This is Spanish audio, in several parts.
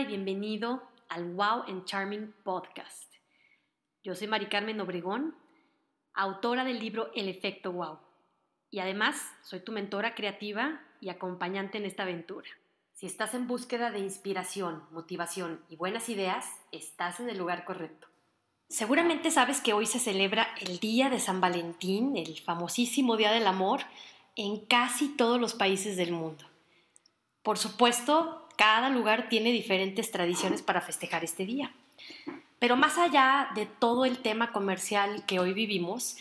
Y bienvenido al Wow and Charming Podcast. Yo soy Mari Carmen Obregón, autora del libro El efecto Wow. Y además soy tu mentora creativa y acompañante en esta aventura. Si estás en búsqueda de inspiración, motivación y buenas ideas, estás en el lugar correcto. Seguramente sabes que hoy se celebra el Día de San Valentín, el famosísimo Día del Amor, en casi todos los países del mundo. Por supuesto, cada lugar tiene diferentes tradiciones para festejar este día. Pero más allá de todo el tema comercial que hoy vivimos,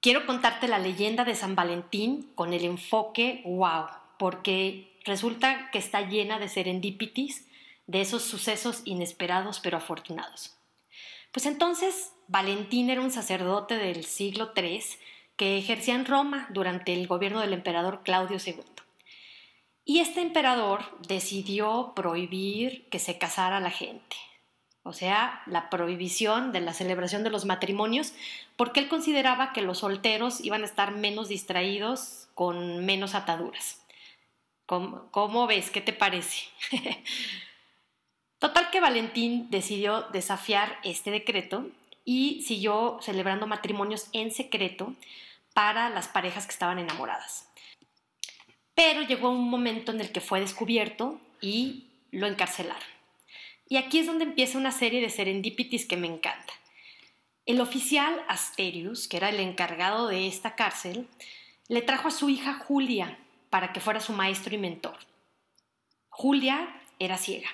quiero contarte la leyenda de San Valentín con el enfoque wow, porque resulta que está llena de serendipitis, de esos sucesos inesperados pero afortunados. Pues entonces, Valentín era un sacerdote del siglo III que ejercía en Roma durante el gobierno del emperador Claudio II. Y este emperador decidió prohibir que se casara la gente, o sea, la prohibición de la celebración de los matrimonios, porque él consideraba que los solteros iban a estar menos distraídos con menos ataduras. ¿Cómo, ves? ¿Qué te parece? Total que Valentín decidió desafiar este decreto y siguió celebrando matrimonios en secreto para las parejas que estaban enamoradas. Pero llegó un momento en el que fue descubierto y lo encarcelaron. Y aquí es donde empieza una serie de serendipitis que me encanta. El oficial Asterius, que era el encargado de esta cárcel, le trajo a su hija Julia para que fuera su maestro y mentor. Julia era ciega.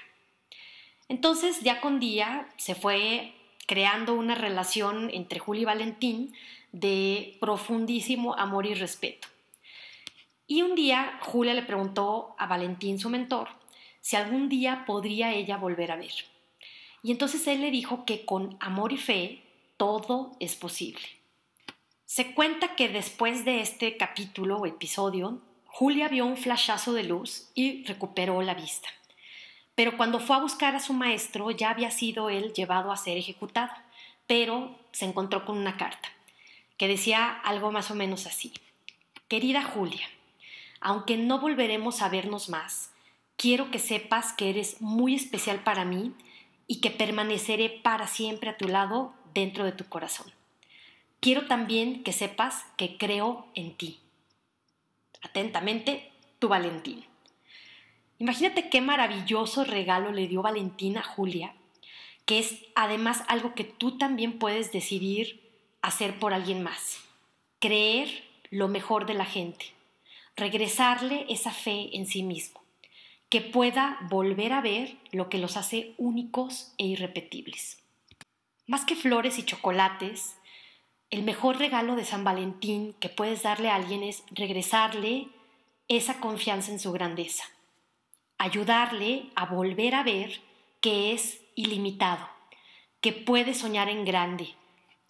Entonces, ya con día se fue creando una relación entre Julia y Valentín de profundísimo amor y respeto. Y un día Julia le preguntó a Valentín, su mentor, si algún día podría ella volver a ver. Y entonces él le dijo que con amor y fe todo es posible. Se cuenta que después de este capítulo o episodio, Julia vio un flashazo de luz y recuperó la vista. Pero cuando fue a buscar a su maestro ya había sido él llevado a ser ejecutado, pero se encontró con una carta que decía algo más o menos así. Querida Julia, aunque no volveremos a vernos más, quiero que sepas que eres muy especial para mí y que permaneceré para siempre a tu lado dentro de tu corazón. Quiero también que sepas que creo en ti. Atentamente, tu Valentín. Imagínate qué maravilloso regalo le dio Valentín a Julia, que es además algo que tú también puedes decidir hacer por alguien más. Creer lo mejor de la gente regresarle esa fe en sí mismo, que pueda volver a ver lo que los hace únicos e irrepetibles. Más que flores y chocolates, el mejor regalo de San Valentín que puedes darle a alguien es regresarle esa confianza en su grandeza, ayudarle a volver a ver que es ilimitado, que puede soñar en grande,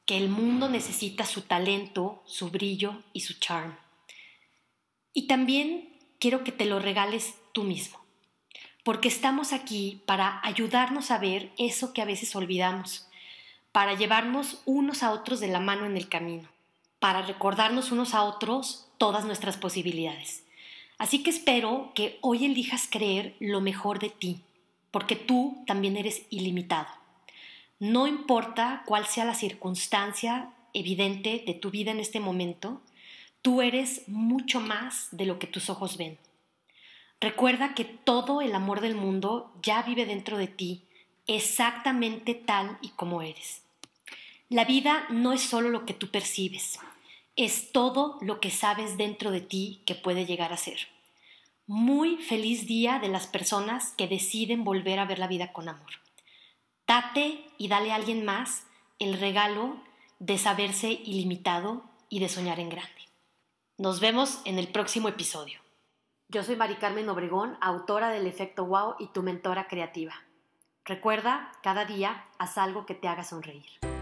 que el mundo necesita su talento, su brillo y su charm. Y también quiero que te lo regales tú mismo, porque estamos aquí para ayudarnos a ver eso que a veces olvidamos, para llevarnos unos a otros de la mano en el camino, para recordarnos unos a otros todas nuestras posibilidades. Así que espero que hoy elijas creer lo mejor de ti, porque tú también eres ilimitado. No importa cuál sea la circunstancia evidente de tu vida en este momento, Tú eres mucho más de lo que tus ojos ven. Recuerda que todo el amor del mundo ya vive dentro de ti, exactamente tal y como eres. La vida no es solo lo que tú percibes, es todo lo que sabes dentro de ti que puede llegar a ser. Muy feliz día de las personas que deciden volver a ver la vida con amor. Date y dale a alguien más el regalo de saberse ilimitado y de soñar en grande. Nos vemos en el próximo episodio. Yo soy Mari Carmen Obregón, autora del Efecto Wow y tu mentora creativa. Recuerda, cada día haz algo que te haga sonreír.